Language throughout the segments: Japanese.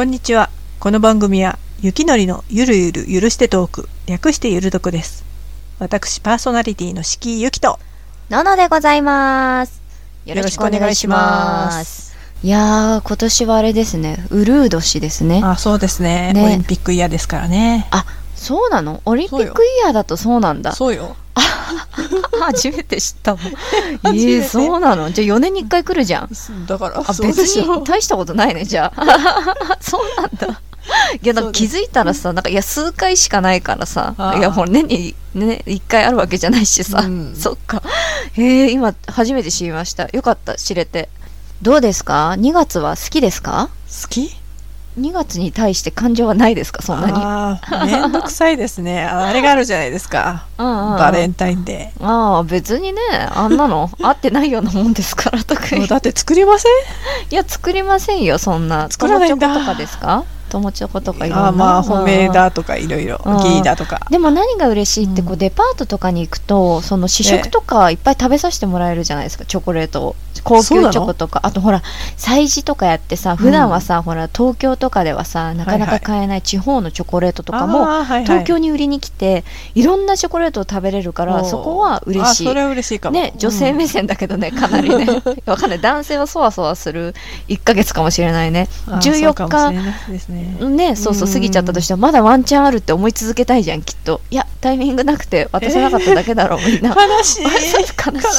こんにちは。この番組は、ゆきのりのゆるゆるゆるしてトーク、略してゆるどくです。私、パーソナリティの敷居ゆきと、ののでございます。よろしくお願いします。いやー、今年はあれですね、ウルー年ですね。あ、そうですね。ねオリンピックイヤーですからね。あ、そうなの？オリンピックイヤーだとそうなんだ。そうよ。初めて知ったもん。えー、そうなの？じゃあ4年に1回来るじゃん。だから、あ、別に大したことないね、じゃあ。そうなんだ。いや、なんか気づいたらさ、なんか、いや、数回しかないからさいや、ほら、年に、ね、1回あるわけじゃないしさ、うんそっか。へえ、今、初めて知りました。よかった、知れて。どうですか ?2 月は好きですか？好き？?2 月に対して感情はないですか？そんなに。ああ、めんどくさいですね。ああれがあるじゃないですか。バレンタインデああ、別にね、あんなの、合ってないようなもんですから、特に。だって作りません？いや、作りませんよ、そんな。作らないんだとかですか？友チョコとかいろんな。あーまあ、うん褒めだとかいろいろ、うんギーだとか。でも何が嬉しいってうんこうデパートとかに行くとその試食とかいっぱい食べさせてもらえるじゃないですかチョコレートを高級チョコとかあとほら催事とかやってさ普段はさ、ほら東京とかではさなかなか買えない地方のチョコレートとかも、はいはい東京に売りに来ていろんなチョコレートを食べれるからそこは嬉しいあそれは嬉しいかも。ね、女性目線だけどね、かなりね。わかんない。男性はそわそわする1ヶ月かもしれないね。うんあーそうかもしれ14ないですね。日、ね、そうそう、うん過ぎちゃったとしても、まだワンチャンあるって思い続けたいじゃん、きっと。いや、タイミングなくて渡せなかっただけだろう、みんな。悲しい。悲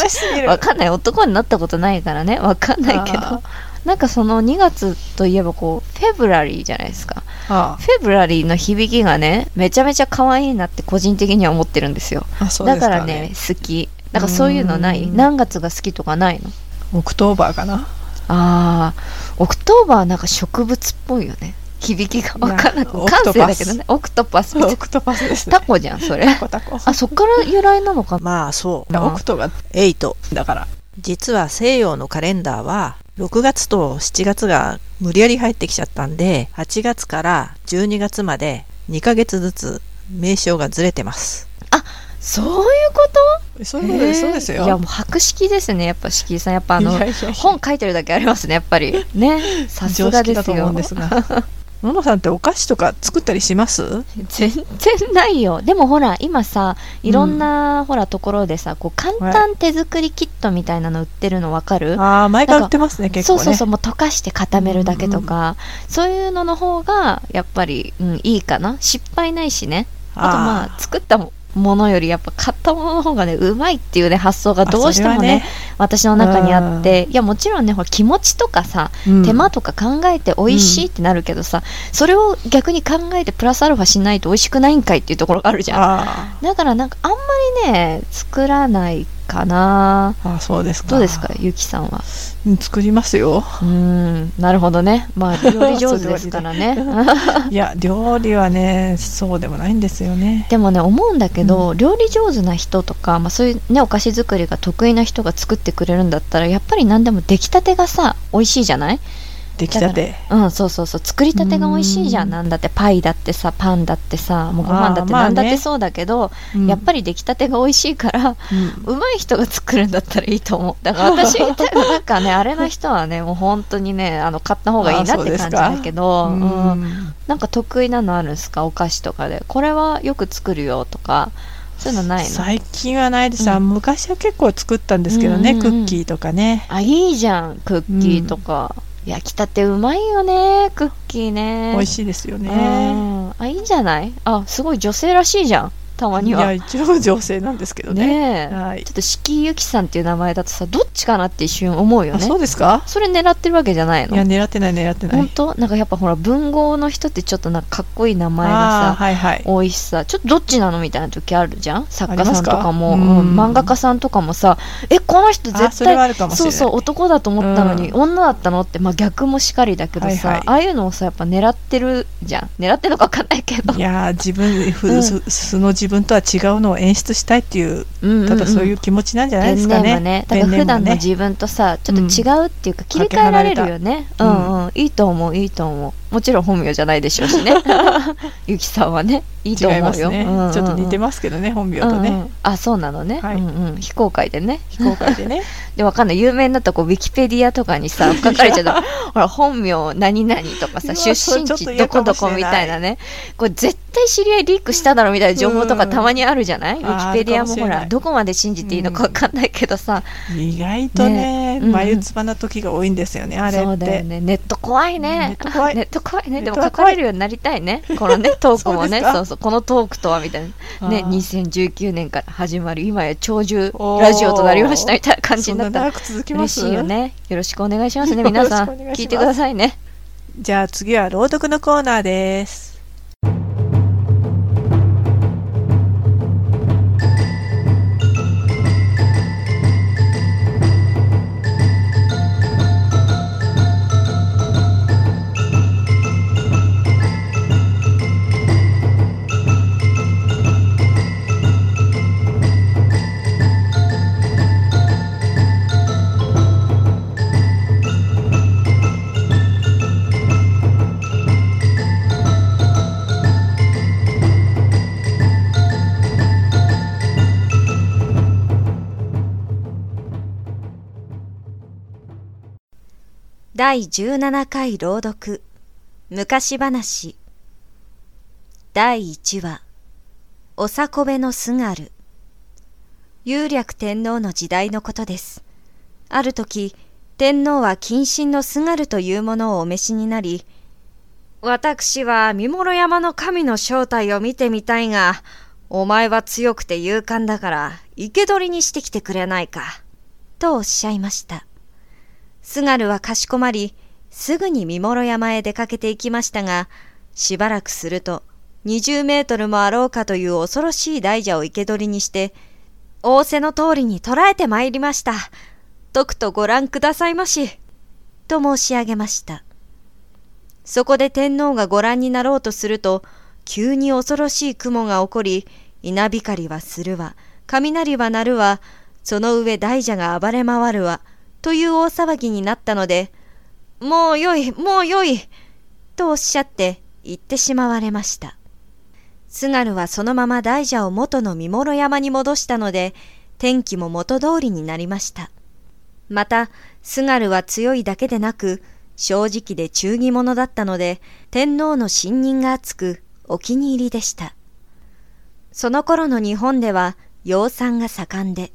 しい。わかんない。男になったことないからね。わかんないけあど。なんかその2月といえばこう、フェブラリーじゃないですか。あ February の響きがね、めちゃめちゃ可愛いなって個人的には思ってるんですよ。あそうでだすからね、好き。なんかそういうのない？うん何月が好きとかないの？ October かな。ああ、 October はなんか植物っぽいよね。響きがわかんない。いや感性だけどね。 Octopus。Octopus ですね。タコじゃん、それ。タコタコ。あ、そっから由来なのかなまあそう。うん octo が8だから。実は西洋のカレンダーは6月と7月が無理やり入ってきちゃったんで、8月から12月まで2ヶ月ずつ名称がずれてます。そういうこと？そういうことです、そうですよ。いや、もう博識ですね、やっぱ、敷居さん。やっぱあの本書いてるだけありますね、やっぱり。ね。さす常がですよ識だと思うん。ですが。ののさんってお菓子とか作ったりします？全然ないよ。でもほら、今さ、いろんな、ほら、ところでさ、こう、簡単手作りキットみたいなの売ってるのわかる？ああ、前から売ってますね、結構ね。そうそうそう、もう溶かして固めるだけとか、そういうのの方が、やっぱり、うん、いいかな。失敗ないしね。あとまあ、作ったものより、やっぱ買ったものの方がね、うまいっていうね、発想がどうしてもね、私の中にあって、いや、もちろんね、ほら、気持ちとかさ、うん。手間とか考えて美味しいってなるけどさ、それを逆に考えてプラスアルファしないと美味しくないんかいっていうところがあるじゃん。あだからなんかあんまりね、作らないかな。ーあー、そうですか。どうですか、ゆきさんは？うん作りますよ。うーん、なるほどね。まあ、料理上手ですからね。いや、料理はね、そうでもないんですよね。でもね、思うんだけど、料理上手な人とか、まあそういうね、お菓子作りが得意な人が作ってくれるんだったら、やっぱり何でも出来たてがさ、美味しいじゃない？出来たて。うん、そうそうそう。作りたてが美味しいじゃ。うん。んなんだって、パイだってさ、パンだってさ、もうご飯だってあーまあね。何だってそうだけど、やっぱり出来たてが美味しいから、うん。うまい人が作るんだったらいいと思う。だから私みたいな、なんかね、あれな人はね、もう本当にね、あの、買った方がいいなって感じだけど、ううん。んなんか得意なのあるんですか？お菓子とかで。これはよく作るよとか、そういうのないの？最近はないです、う昔は結構作ったんですけどね、うんうんうん。クッキーとかね。あ、いいじゃん、クッキーとか。焼きたてうまいよね、クッキーね。美味しいですようね、んあ、いいんじゃない？あ、すごい女性らしいじゃん。たまには。いや一応女性なんですけどね。はい。ちょっと敷居ゆきさんっていう名前だとさ、どっちかなって一瞬思うよあね。そうですか？それ狙ってるわけじゃないの？いや狙ってない狙ってない。本当？なんかやっぱほら文豪の人ってちょっとなんかかっこいい名前がさはいはい。多いしさちょっとどっちなのみたいな時あるじゃん？作家さんとかも、うん。うん。漫画家さんとかもさえこの人あ絶対そうそう男だと思ったのに、うん。女だったのって、まあ、逆もしかりだけどさ、はいはい。ああいうのをさやっぱ狙ってるじゃん。狙ってるのか分かんないけど。いやー自分素の自分とは違うのを演出したいっていうただそういう気持ちなんじゃないですかね。ね。だから普段の自分とさちょっと違うっていうか、切り替えられるよね。うんうん。いいと思ういいと思うもちろん本名じゃないでしょうしね。ゆきさんはねいいと思うよ、ね。うんうん、ちょっと似てますけどね本名とね、うんうん、あそうなのね、はい、うんうん、非公開でね。非公開でね。でわかんない。有名になったこうウィキペディアとかにさ 書かれちゃったほら本名何々とかさ出身地どこどこみたいなね。これ絶対知り合いリークしただろみたいな情報とかたまにあるじゃない、ウィキペディアもほらどこまで信じていいのかわかんないけどさ、意外とね、ね、眉唾な時が多いんですよね、あれって。そうだよね。ネット怖いね。ネット怖い。ネット怖いね。でも書かれるようになりたいね。このねトークもねそうそう。このトークとはみたいな。ね2019年から始まる今や長寿ラジオとなりましたみたいな感じになった。ら嬉しいよね。よろしくお願いしますね皆さん。聞いてくださいね。じゃあ次は朗読のコーナーです第17回朗読昔話第1話おさこべのすがる有略天皇の時代のことです。ある時、天皇は近親のすがるというものをお召しになり、私は三諸山の神の正体を見てみたいが、お前は強くて勇敢だから、生け捕りにしてきてくれないか。とおっしゃいました。スガルはかしこまり、すぐに三諸山へ出かけていきましたが、しばらくすると、20メートルもあろうかという恐ろしい大蛇を生け捕りにして、仰せの通りに捕らえて参りました。とくとご覧くださいまし。と申し上げました。そこで天皇がご覧になろうとすると、急に恐ろしい雲が起こり、稲光はするわ、雷は鳴るわ、その上大蛇が暴れ回るわ、という大騒ぎになったので、もうよい、もうよい、とおっしゃって言ってしまわれました。津軽はそのまま大蛇を元の三諸山に戻したので、天気も元通りになりました。また、津軽は強いだけでなく、正直で忠義者だったので、天皇の信任が厚く、お気に入りでした。その頃の日本では、養蚕が盛んで、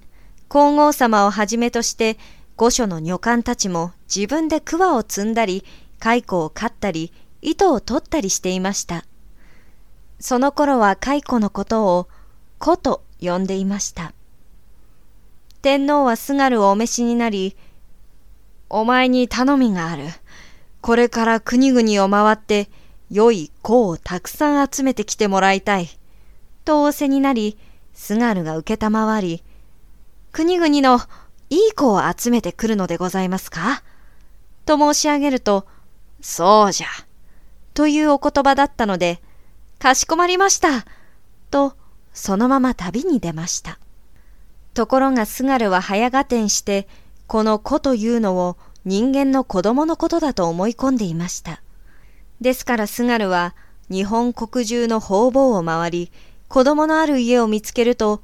皇后様をはじめとして御所の女官たちも自分で桑を摘んだり、蚕を刈ったり、糸を取ったりしていました。その頃は蚕のことを子と呼んでいました。天皇はすがるをお召しになり、お前に頼みがある。これから国々を回って、良い子をたくさん集めてきてもらいたい。と仰せになり、すがるが受けたまわり、国々のいい子を集めてくるのでございますか？と申し上げると、そうじゃ。というお言葉だったので、かしこまりました。と、そのまま旅に出ました。ところがスガルは早合点して、この子というのを人間の子供のことだと思い込んでいました。ですからスガルは日本国中の方々を回り、子供のある家を見つけると、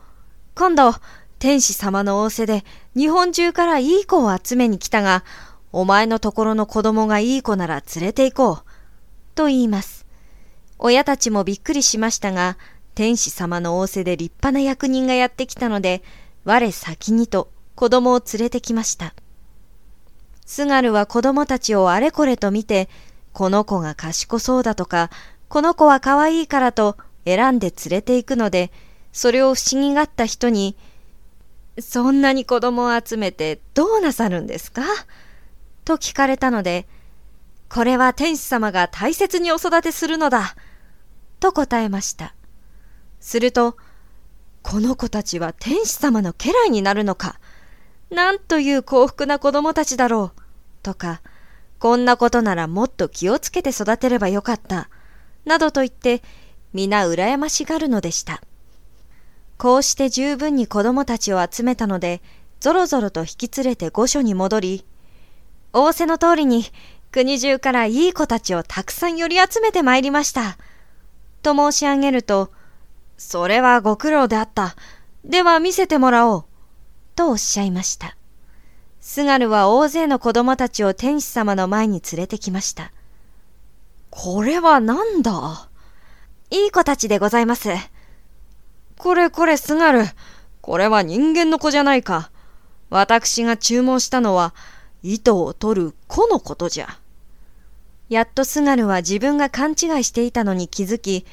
今度、天使様の仰せで日本中からいい子を集めに来たが、お前のところの子供がいい子なら連れて行こう。と言います。親たちもびっくりしましたが、天使様の仰せで立派な役人がやってきたので、我先にと子供を連れてきました。スガルは子供たちをあれこれと見て、この子が賢そうだとか、この子は可愛いからと選んで連れて行くので、それを不思議がった人に、そんなに子供を集めてどうなさるんですか？と聞かれたので、これは天使様が大切にお育てするのだ。と答えました。すると、この子たちは天使様の家来になるのか。なんという幸福な子供たちだろう。とか、こんなことならもっと気をつけて育てればよかった。などと言って、皆羨ましがるのでした。こうして十分に子供たちを集めたので、ぞろぞろと引き連れて御所に戻り、仰せの通りに、国中からいい子たちをたくさん寄り集めてまいりました。と申し上げると、それはご苦労であった。では見せてもらおう。とおっしゃいました。スガルは大勢の子供たちを天使様の前に連れてきました。これは何だ？いい子たちでございます。これこれスガル。これは人間の子じゃないか。私が注文したのは、糸を取る子のことじゃ。やっとスガルは自分が勘違いしていたのに気づき、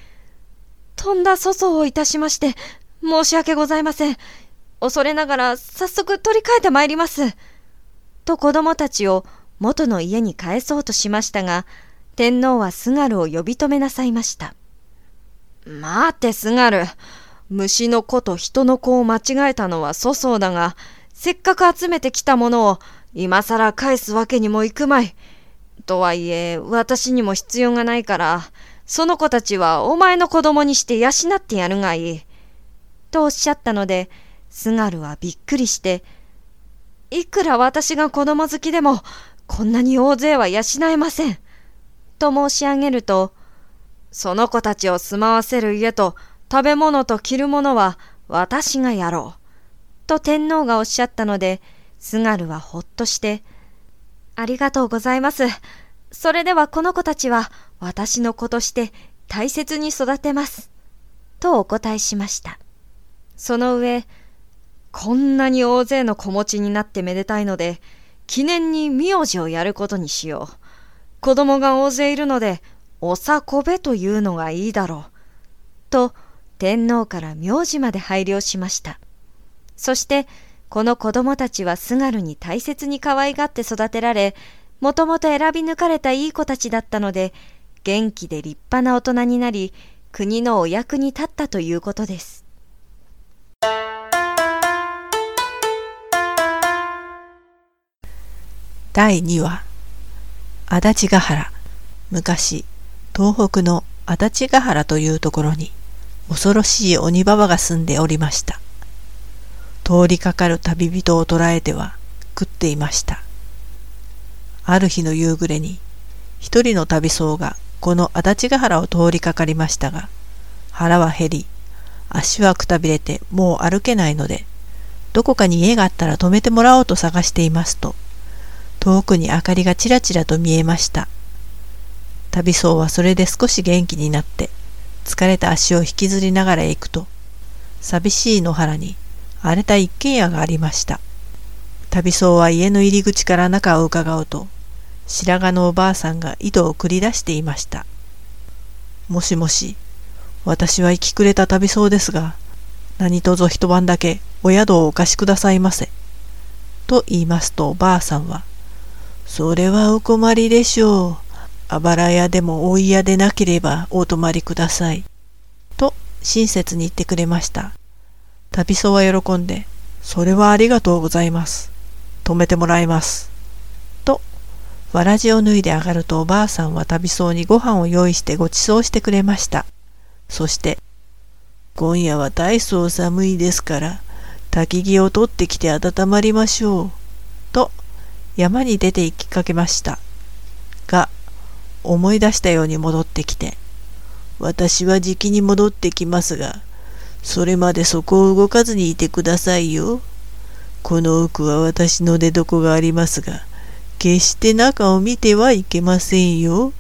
とんだ粗相をいたしまして、申し訳ございません。恐れながら早速取り替えてまいります。と子供たちを元の家に帰そうとしましたが、天皇はスガルを呼び止めなさいました。待ってスガル。虫の子と人の子を間違えたのは粗相だが、せっかく集めてきたものを今更返すわけにもいくまい。とはいえ、私にも必要がないから、その子たちはお前の子供にして養ってやるがいい。とおっしゃったので、スガルはびっくりして、いくら私が子供好きでも、こんなに大勢は養えません。と申し上げると、その子たちを住まわせる家と食べ物と着るものは私がやろう。と天皇がおっしゃったので、スガルはほっとして、ありがとうございます。それではこの子たちは私の子として大切に育てます。とお答えしました。その上、こんなに大勢の子持ちになってめでたいので、記念に名字をやることにしよう。子供が大勢いるので、おさこべというのがいいだろう。と、天皇から名字まで配慮しました。そして、この子供たちはスガルに大切に可愛がって育てられ、もともと選び抜かれたいい子たちだったので、元気で立派な大人になり、国のお役に立ったということです。第2話足立ヶ原昔東北の足立ヶ原というところに恐ろしい鬼ババが住んでおりました通りかかる旅人を捕らえては食っていましたある日の夕暮れに一人の旅僧がこの足立ヶ原を通りかかりましたが腹は減り足はくたびれてもう歩けないのでどこかに家があったら止めてもらおうと探していますと遠くに明かりがちらちらと見えました。旅僧はそれで少し元気になって、疲れた足を引きずりながら行くと、寂しい野原に荒れた一軒家がありました。旅僧は家の入り口から中を伺うと、白髪のおばあさんが井戸を繰り出していました。もしもし、私は生きくれた旅僧ですが、何卒一晩だけお宿をお貸しくださいませ。と言いますとおばあさんは、それはお困りでしょう。あばら屋でも大家でなければお泊まりください。と親切に言ってくれました。旅僧は喜んで、それはありがとうございます。泊めてもらいます。と、わらじを脱いで上がるとおばあさんは旅僧にご飯を用意してご馳走してくれました。そして、今夜は大層寒いですから、焚き木を取ってきて温まりましょう。と山に出て行きかけました。が、思い出したように戻ってきて、私はじきに戻ってきますが、それまでそこを動かずにいてくださいよ。この奥は私の出床がありますが、決して中を見てはいけませんよ。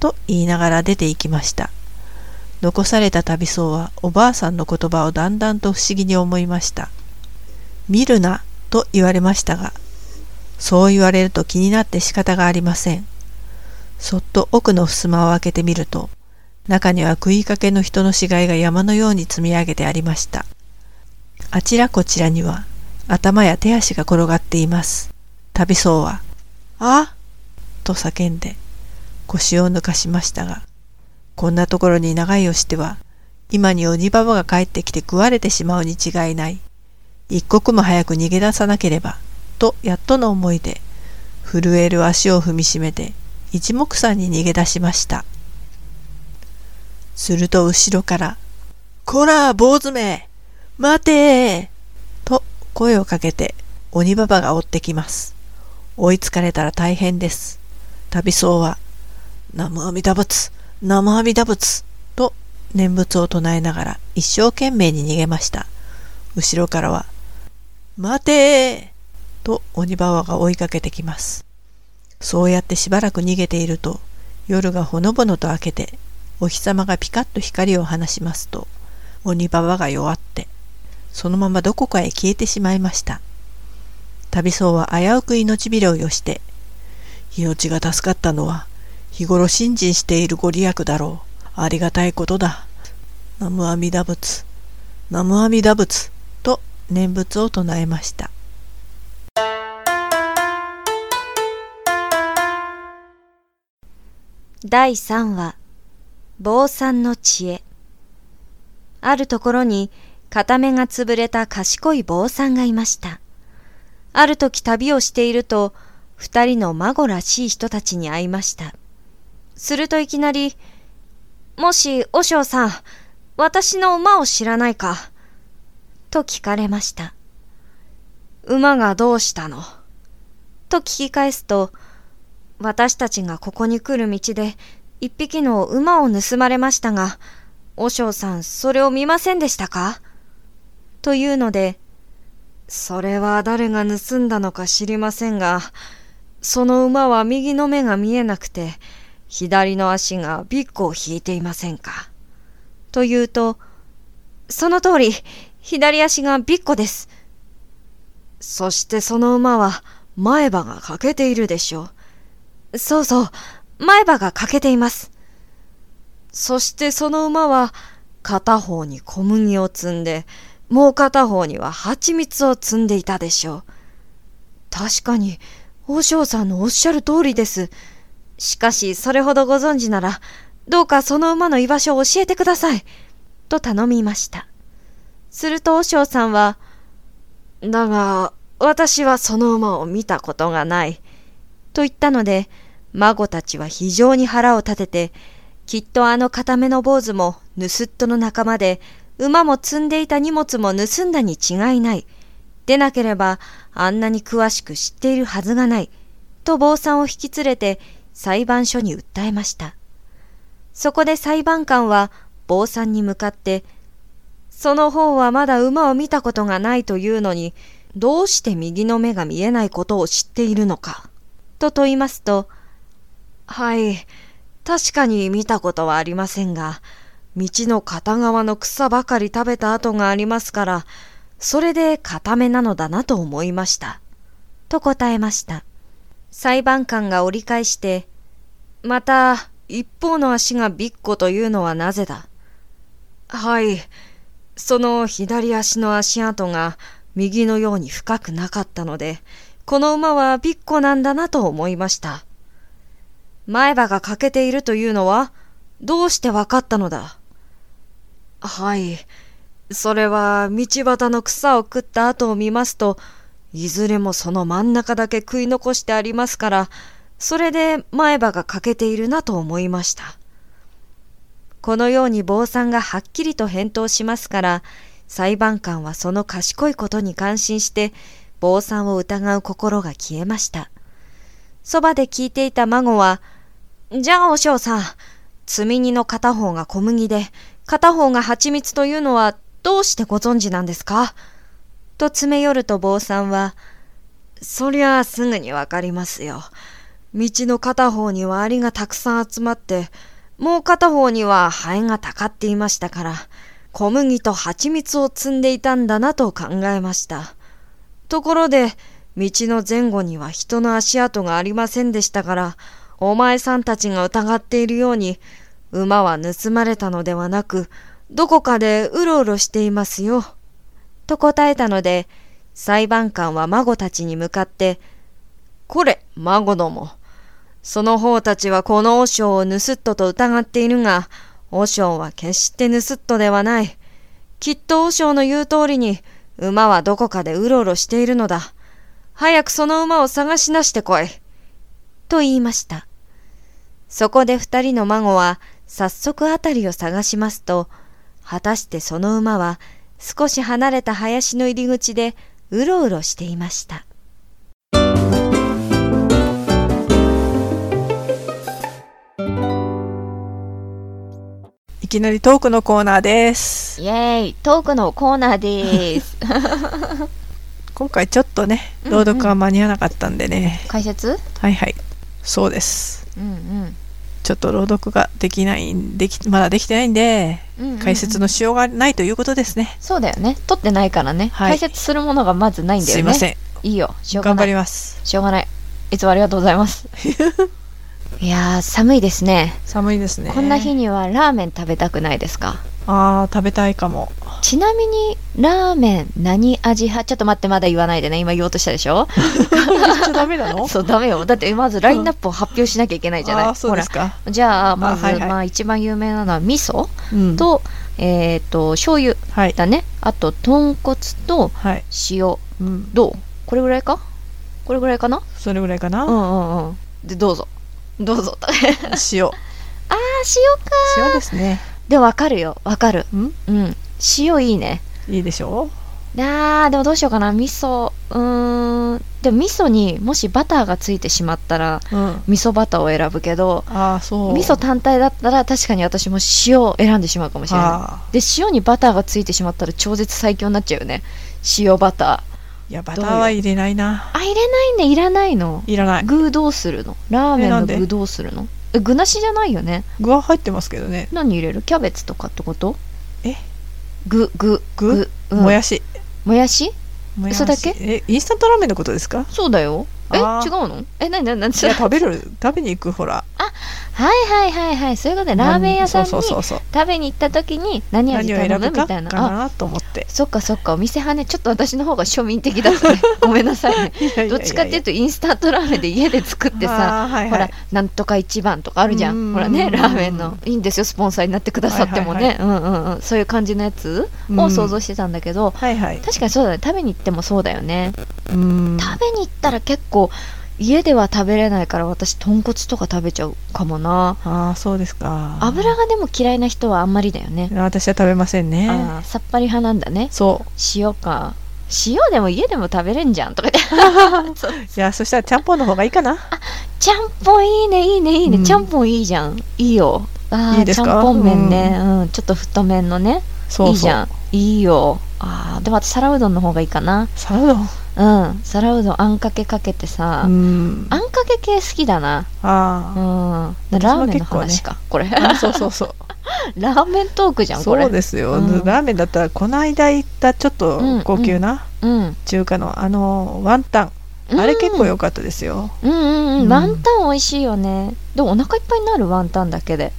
と言いながら出て行きました。残された旅僧はおばあさんの言葉をだんだんと不思議に思いました。見るなと言われましたが、そう言われると気になって仕方がありません。そっと奥の襖を開けてみると、中には食いかけの人の死骸が山のように積み上げてありました。あちらこちらには頭や手足が転がっています。旅僧は、あと叫んで腰を抜かしましたが、こんなところに長いをしては、今に鬼ババが帰ってきて食われてしまうに違いない。一刻も早く逃げ出さなければ。とやっとの思いで震える足を踏みしめて一目散に逃げ出しましたすると後ろから「こら坊主め待て!」と声をかけて鬼ババが追ってきます追いつかれたら大変です旅僧は、南無阿弥陀仏、南無阿弥陀仏と念仏を唱えながら一生懸命に逃げました。後ろからは、待てーと鬼ババが追いかけてきます。そうやってしばらく逃げていると、夜がほのぼのと明けて、お日様がピカッと光を放しますと、鬼ババが弱って、そのままどこかへ消えてしまいました。旅僧は危うく命拾いをして、命が助かったのは、日頃信心しているご利益だろう。ありがたいことだ。南無阿弥陀仏、南無阿弥陀仏と念仏を唱えました。第3話、坊さんの知恵。あるところに片目が潰れた賢い坊さんがいました。ある時旅をしていると、二人の孫らしい人たちに会いました。するといきなり、もし、和尚さん、私の馬を知らないかと聞かれました。馬がどうしたの？と聞き返すと、私たちがここに来る道で一匹の馬を盗まれましたが、和尚さんそれを見ませんでしたか？というので、それは誰が盗んだのか知りませんが、その馬は右の目が見えなくて、左の足がビッグを引いていませんか？と言うと、その通り、左足がビッコです。そしてその馬は前歯が欠けているでしょう。そうそう、前歯が欠けています。そしてその馬は片方に小麦を積んで、もう片方には蜂蜜を積んでいたでしょう。確かに、王将さんのおっしゃる通りです。しかし、それほどご存知なら、どうかその馬の居場所を教えてください。と頼みました。すると、和尚さんは、だが、私はその馬を見たことがない。と言ったので、孫たちは非常に腹を立てて、きっとあの固めの坊主も盗っ人の仲間で、馬も積んでいた荷物も盗んだに違いない。でなければ、あんなに詳しく知っているはずがない。と坊さんを引き連れて裁判所に訴えました。そこで裁判官は坊さんに向かって、その方はまだ馬を見たことがないというのに、どうして右の目が見えないことを知っているのか、と問いますと、はい、確かに見たことはありませんが、道の片側の草ばかり食べた跡がありますから、それで固めなのだなと思いました。と答えました。裁判官が折り返して、また、一方の足がビッコというのはなぜだはい、その左足の足跡が右のように深くなかったので、この馬はビッコなんだなと思いました。前歯が欠けているというのは、どうしてわかったのだ?はい。それは道端の草を食った後を見ますと、いずれもその真ん中だけ食い残してありますから、それで前歯が欠けているなと思いました。このように坊さんがはっきりと返答しますから、裁判官はその賢いことに感心して、坊さんを疑う心が消えました。そばで聞いていた孫は、じゃあお嬢さん、積み荷の片方が小麦で、片方が蜂蜜というのはどうしてご存知なんですか？と詰め寄ると坊さんは、そりゃあすぐにわかりますよ。道の片方にはアリがたくさん集まって、もう片方にはハエがたかっていましたから、小麦と蜂蜜を積んでいたんだなと考えました。ところで、道の前後には人の足跡がありませんでしたから、お前さんたちが疑っているように、馬は盗まれたのではなく、どこかでうろうろしていますよ。と答えたので、裁判官は孫たちに向かって、これ、孫ども。その方たちはこの和尚を盗っ人と疑っているが、和尚は決して盗っ人ではない。きっと和尚の言う通りに、馬はどこかでうろうろしているのだ。早くその馬を探し出してこい。と言いました。そこで二人の孫は早速辺りを探しますと、果たしてその馬は少し離れた林の入り口でうろうろしていました。いきなりトークのコーナーです。イエーイ、トークのコーナーです。今回ちょっとね、朗読は間に合わなかったんでね。うんうん、解説？はいはい。そうです。うんちょっと朗読ができないんでき、まだできてないんで、うん。うんうんうん解説のしようがないということですね。そうだよね。取ってないからね。はい解説するものがまずないんだよね。すいません。いいよ。しょうが頑張ない。ります。しょうがない。いつもありがとうございます。いやー、寒いですね。寒いですね。こんな日にはラーメン食べたくないですか？あー、食べたいかも。ちなみに、ラーメン何味派？ちょっと待って、まだ言わないでね。今言おうとしたでしょ？ちゃダメなの？そう、ダメよ。だってまずラインナップを発表しなきゃいけないじゃない？あー、そうですか。じゃあ、まず、あはいはいまあ一番有名なのは味噌うん。と、えっ、と、醤油はい。だね。あと、豚骨とはい。塩。うん。どう？これぐらいか？これぐらいかな？それぐらいかな？うんうんうん。で、どうぞ。どうぞ。あー、塩。塩か。塩ですね。でもわかるよ。わかる。うん？うん。塩いいね。いいでしょ？あー、でもどうしようかな。味噌。うーん。でも味噌にもしバターがついてしまったら、う。うん。味噌バターを選ぶけど、あー、そう。味噌単体だったら確かに私も塩を選んでしまうかもしれない。あで、塩にバターがついてしまったら超絶最強になっちゃうよね。塩バター。ー。いや、バターは入れないな。あ、入れないね。いらないの？いらない。具どうするの？ラーメンの具どうするの？え具なしじゃないよね？具は入ってますけどね。何入れる？キャベツとかってこと？え？具具具？うんもやし。もやし？もやしそれだけ？え、インスタントラーメンのことですか？そうだよえ違うの？え何何何食べる、食べに行く、ほら。はいはいはいはいそういうことでラーメン屋さんに食。べに行った時に何味頼むみたいなあかなと思って。そっかそっかお店派ねちょっと私の方が庶民的だったね ごめんなさいねどっちかっていうとインスタントラーメンで家で作ってさあーはいほらはい、なんとか一番とかあるじゃうんん。ほらね、ラーメンの。いいんですよ、スポンサーになってくださってもね。うんうんうん。そういう感じのやつを想像してたんだけど、はいはい。確かにそうだね。食べに行ってもそうだよね。うん。食べに行ったら結構、家では食べれないから私、豚骨とか食べちゃうかもな。ああ、そうですか。油がでも嫌いな人はあんまりだよね。私は食べませんね。あーさっぱり派なんだね。そう。塩か。塩でも家でも食べれんじゃんとか言って。そういや、そしたらちゃんぽんの方がいいかな。ちゃんぽんいいね、いいね、いいね。うんちゃんぽんいいじゃん。いいよ。ああ、いいですか？ちゃんぽん麺ね。うん、ちょっと太麺のね。そう。いいじゃん。いいよ。ああ、でも私皿うどんの方がいいかな。サラダ。うん。皿うどんあんかけかけてさ。うん。あんかけ系好きだな。うあん。私もラーメンの話か。これ。あ。あそうそうそう。ラーメントークじゃん、これ。そうですよ、うんラーメンだったらこの間行ったちょっと高級なうん。中華のあのワンタン、あれ結構良かったですようんうんう。うんんワンタン美味しいよね。でもお腹いっぱいになるワンタンだけで。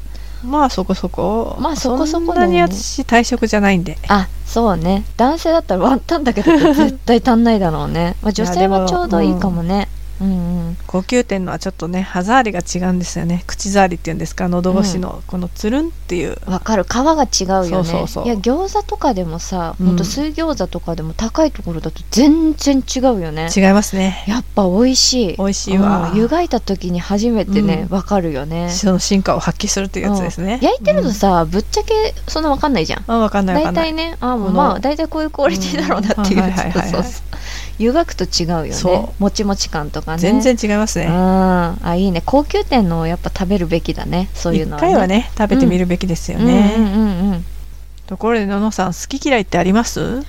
まあそこそこまあそこそこそんなに私退食じゃないんであ、そうね。男性だったらワンタンだけど絶対足んないだろうね。まあ、女性もちょうどいいかもね。うんうん。高級店のはちょっとね歯触りが違うんですよね。口触りっていうんですか？喉越しのこのつるんっていう、わかる。皮が違うよね。そうそうそう。いや餃子とかでもさ、うん。ほんと水餃子とかでも高いところだと全然違うよね。違いますね。やっぱ美味しい。美味しいわ。うん。湯がいた時に初めてねうん。わ、かるよね。その進化を発揮するっていうやつですね、うん。焼いてるとさ、ぶっちゃけそんなわかんないじゃん。うん、あ分かんない大んない。体ねあもうまあ大体こういうクオリティだろうなっていううん。はいはいはいはいそうそう湯がくと違うよね。もちもち感とかね。全然違いますうん。ねあいいね。高級店のをやっぱ食べるべきだね。そういうのはね。一回はね食べてみるべきですよね、うん。うん。うん。うん。ところでののさん好き嫌いってあります？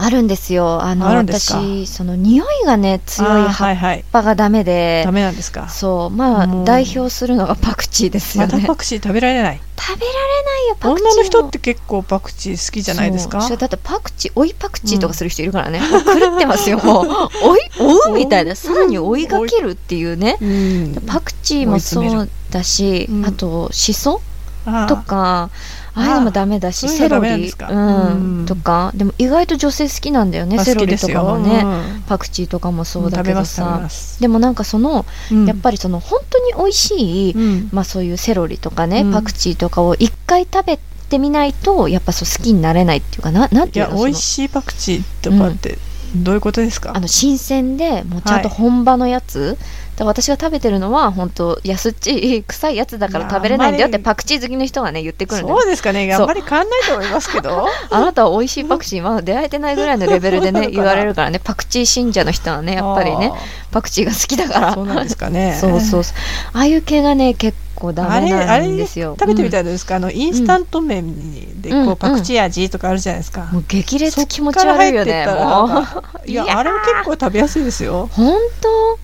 あるんですよ。あのあ私その匂いがね強い葉っはいはい。ぱがダメで、ダメなんですか？そう。まあ代表するのがパクチーですよまねたパクチー食べられない？食べられないよパクチーも女の人って結構パクチー好きじゃないですか？だってパクチー追いパクチーとかする人いるからね、もう狂ってますよ。もう追い追うみたいな。さらに追いがけるっていうね。うん。パクチーもそうだし、うんあとしそあーとかああいうのもダメだしセロリ。うん。うん。とか。でも意外と女性好きなんだよねあセロリとかもね、うん。パクチーとかもそうだけどさ。でもなんかその、うん。やっぱりその本当に美味しい、うん。まあそういうセロリとかね、うん。パクチーとかを一回食べてみないとやっぱそう好きになれないっていうかななんいていうの美味しいパクチーとかってどういうことですか？あの新鮮でもうちゃんと本場のやつから私が食べてるのは本当安っちい臭いやつだから食べれないんだよってパクチー好きの人がね言ってくるんそうですかね。あんまり変わんないと思いますけど。あなたは美味しいパクチーまだ出会えてないぐらいのレベルでね言われるからね。パクチー信者の人はねやっぱりねパクチーが好きだから。そうなんですかね。そうそうああいう系がね結構ダメあれあなれん。ですよ食べてみたい、いですか、あのインスタント麺でこう、うんパクチー味とかあるじゃないですか、うんもう激烈気持ち悪いよねいやあれも結構食べやすいですよ。本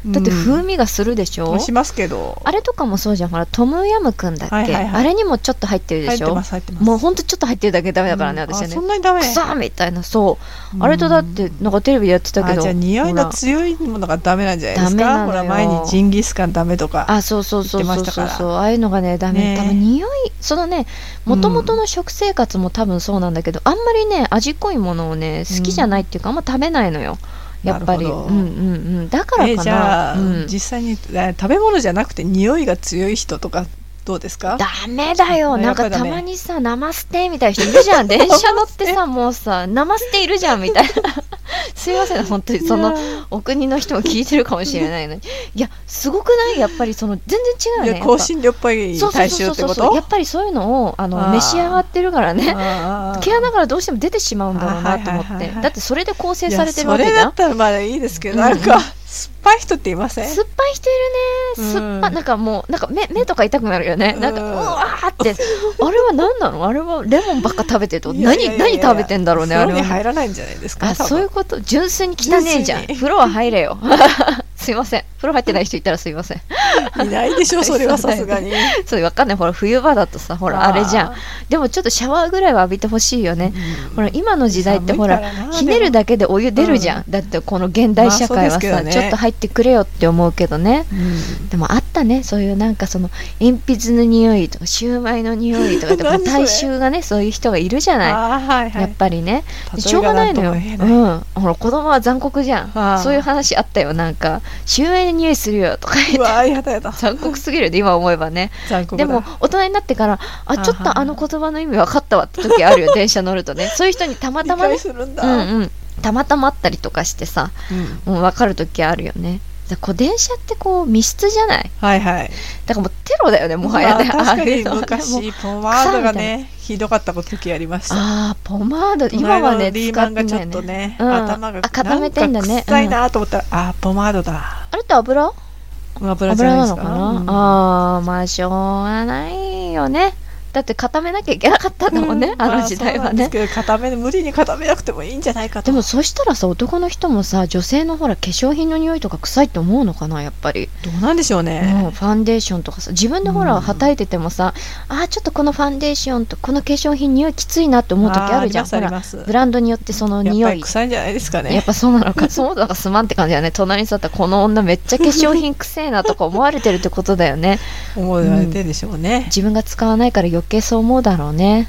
当？だってうん風味がするでしょ、しますけど。あれとかもそうじゃん。ほらトムヤムくんだっけ、はいはいはい。あれにもちょっと入ってるで入ってしょます入ってます。もうほんとちょっと入ってるだけダメだからね、私はねそんなにダメ。くさーみたいなそう、うんあれとだってなんかテレビでやってたけど。あじゃあ匂いの強いものがダメなんじゃないですか？ほら前にジンギスカンダメとかあそうそうそうそうそうそう。ああいうのがねダメ、ね多分匂いそのねもともとの食生活も多分そうなんだけど、あんまりね味濃いものをね好きじゃないっていうか、あんま食べないのよ。やっぱり。うんうんうん。だからかな、えじゃあ、うん、実際にえ食べ物じゃなくて匂いが強い人とかどうですか？ダメだよ。なんかたまにさ生ステみたいな人いるじゃん。電車乗ってさもうさ生ステいるじゃんみたいな。すいません。本当にそのお国の人も聞いてるかもしれないのに。いやすごくない？やっぱりその全然違ういよね香辛料っぽい大衆ってこと？やっぱりそういうのをあの召し上がってるからね。毛穴からどうしても出てしまうんだろうなと思って。だってそれで構成されてるわけじゃん。それだったらまだいいですけど、うん。なんか酸っぱい人っていません？酸っぱい人いるね。酸っぱ、うん。なんかもうなんか目目とか痛くなるよね。なんかううんわーって。あれは何なの？あれはレモンばっか食べてると何何食べてんだろうねあれは入らないんじゃないですかあそういうこと？純粋に汚ねえじゃん。風呂は入れよすいません。風呂入ってない人いたらすいません。いないでしょ それはさすがに。そうわかんない。ほら冬場だとさほらあれじゃん。でもちょっとシャワーぐらいは浴びてほしいよね。ほら今の時代ってほらひねるだけでお湯出るじゃん、だってこの現代社会はさ、ちょっと入ってくれよって思うけどね。うん。でもあったね。そういうなんかその鉛筆の匂いとかシューマイの匂いとかで 大衆がねそういう人がいるじゃない、やっぱりね。しょうがないのよ、うん、ほら子供は残酷じゃん。そういう話あったよなんかシューマイの匂いするよとか言って。残酷すぎるで今思えばね。でも大人になってからあちょっとあの言葉の意味分かったわって時あるよ 電車乗るとね。そういう人にたまたまね。理解するんだ、うんうん。たまたまあったりとかしてさうん。もう分かる時あるよねだからこう電車ってこう密室じゃない？はいはい。だからもうテロだよねもはやね、まあ確かに昔ポマードがねひどかった時ありました。ああポマード。今はねリーマンがちょっとねね、うん頭があ固めてんだね。なんか臭いなと思ったら、あーポマードだ。あれって油？油じゃないですか？油なのかな、うん。ああまあしょうがないよねだって固めなきゃいけなかったんだもんね、うん。あの時代はね。固め無理に固めなくてもいいんじゃないかと。でもそしたらさ男の人もさ女性のほら化粧品の匂いとか臭いって思うのかなやっぱり、どうなんでしょううんね、ファンデーションとかさ自分でほらうん。はたいててもさ、あーちょっとこのファンデーションとこの化粧品匂いきついなって思う時あるじゃん。ほらブランドによってそのやっ匂いぱり臭いんじゃないですかやっねぱそうなのか。そうだからすまんって感じだね隣に座ったらこの女めっちゃ化粧品くせえなとか思われてるってことだよね。思われてるでしょうね、自分が使わないから余けそう思うだろうね。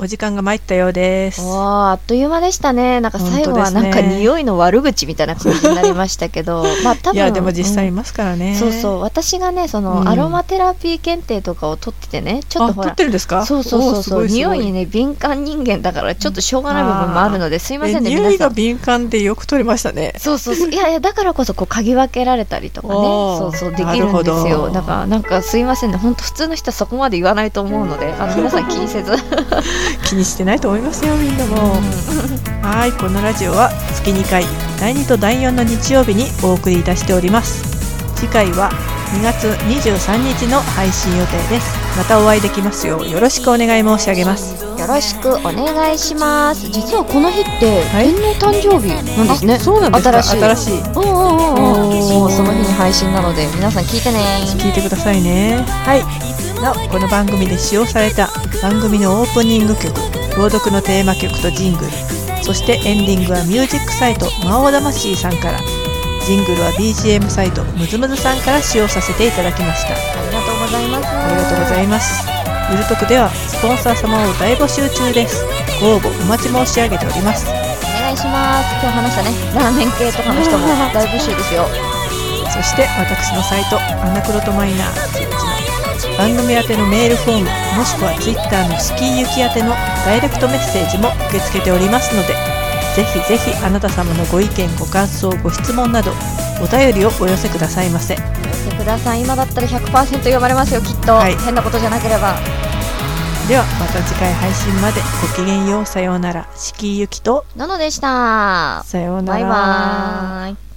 お時間が参ったようです。あっという間でしたね。なんか最後はなんか匂いの悪口みたいな感じになりましたけど。まあ多分いやでも実際うんいますからね、そうそう。私がねその、うん。アロマテラピー検定とかを取っててねちょっとほら。ってるんですか？そうそうそう匂いにすね敏感人間だからちょっとしょうがない部分もあるのですいませんね匂いが敏感でよく撮れましたね。そうそうそう。いやいやだからこそこう嗅ぎ分けられたりとかね。そうそうできるんですよ。だからなんかすいませんね。本当普通の人はそこまで言わないと思うのであの皆さん気にせず気にしてないと思いますよみんなも。はいこのラジオは月2回第2と第4の日曜日にお送りいたしております。次回は2月23日の配信予定です。またお会いできますようよろしくお願い申し上げます。よろしくお願いします。実はこの日ってはい？天皇誕生日なんですね、あそうなんですか？新しい。おうおうおうおうおその日に配信なので皆さん聞いてね。聞いてくださいね。はい。なおこの番組で使用された番組のオープニング曲朗読のテーマ曲とジングルそしてエンディングはミュージックサイト魔王魂さんからジングルは BGM サイトムズムズさんから使用させていただきました。ありがとうございます。ありがとうございます。ゆるとくではスポンサー様を大募集中です。ご応募お待ち申し上げております。お願いします。今日話したねラーメン系とかの人も 大募集ですよ。そして私のサイトアナクロトマイナー。番組宛てのメールフォームもしくは Twitter のスキー行き宛てのダイレクトメッセージも受け付けておりますのでぜぜひぜひあなた様のご意見ご感想ご質問などお便りをお寄せくださいませ。お寄せください。今だったら100%読まれますよきっと、はい。変なことじゃなければ。ではまた次回配信までごきげんよう。さようなら。敷居ゆきと。なのでした。さようなら。バイバーイ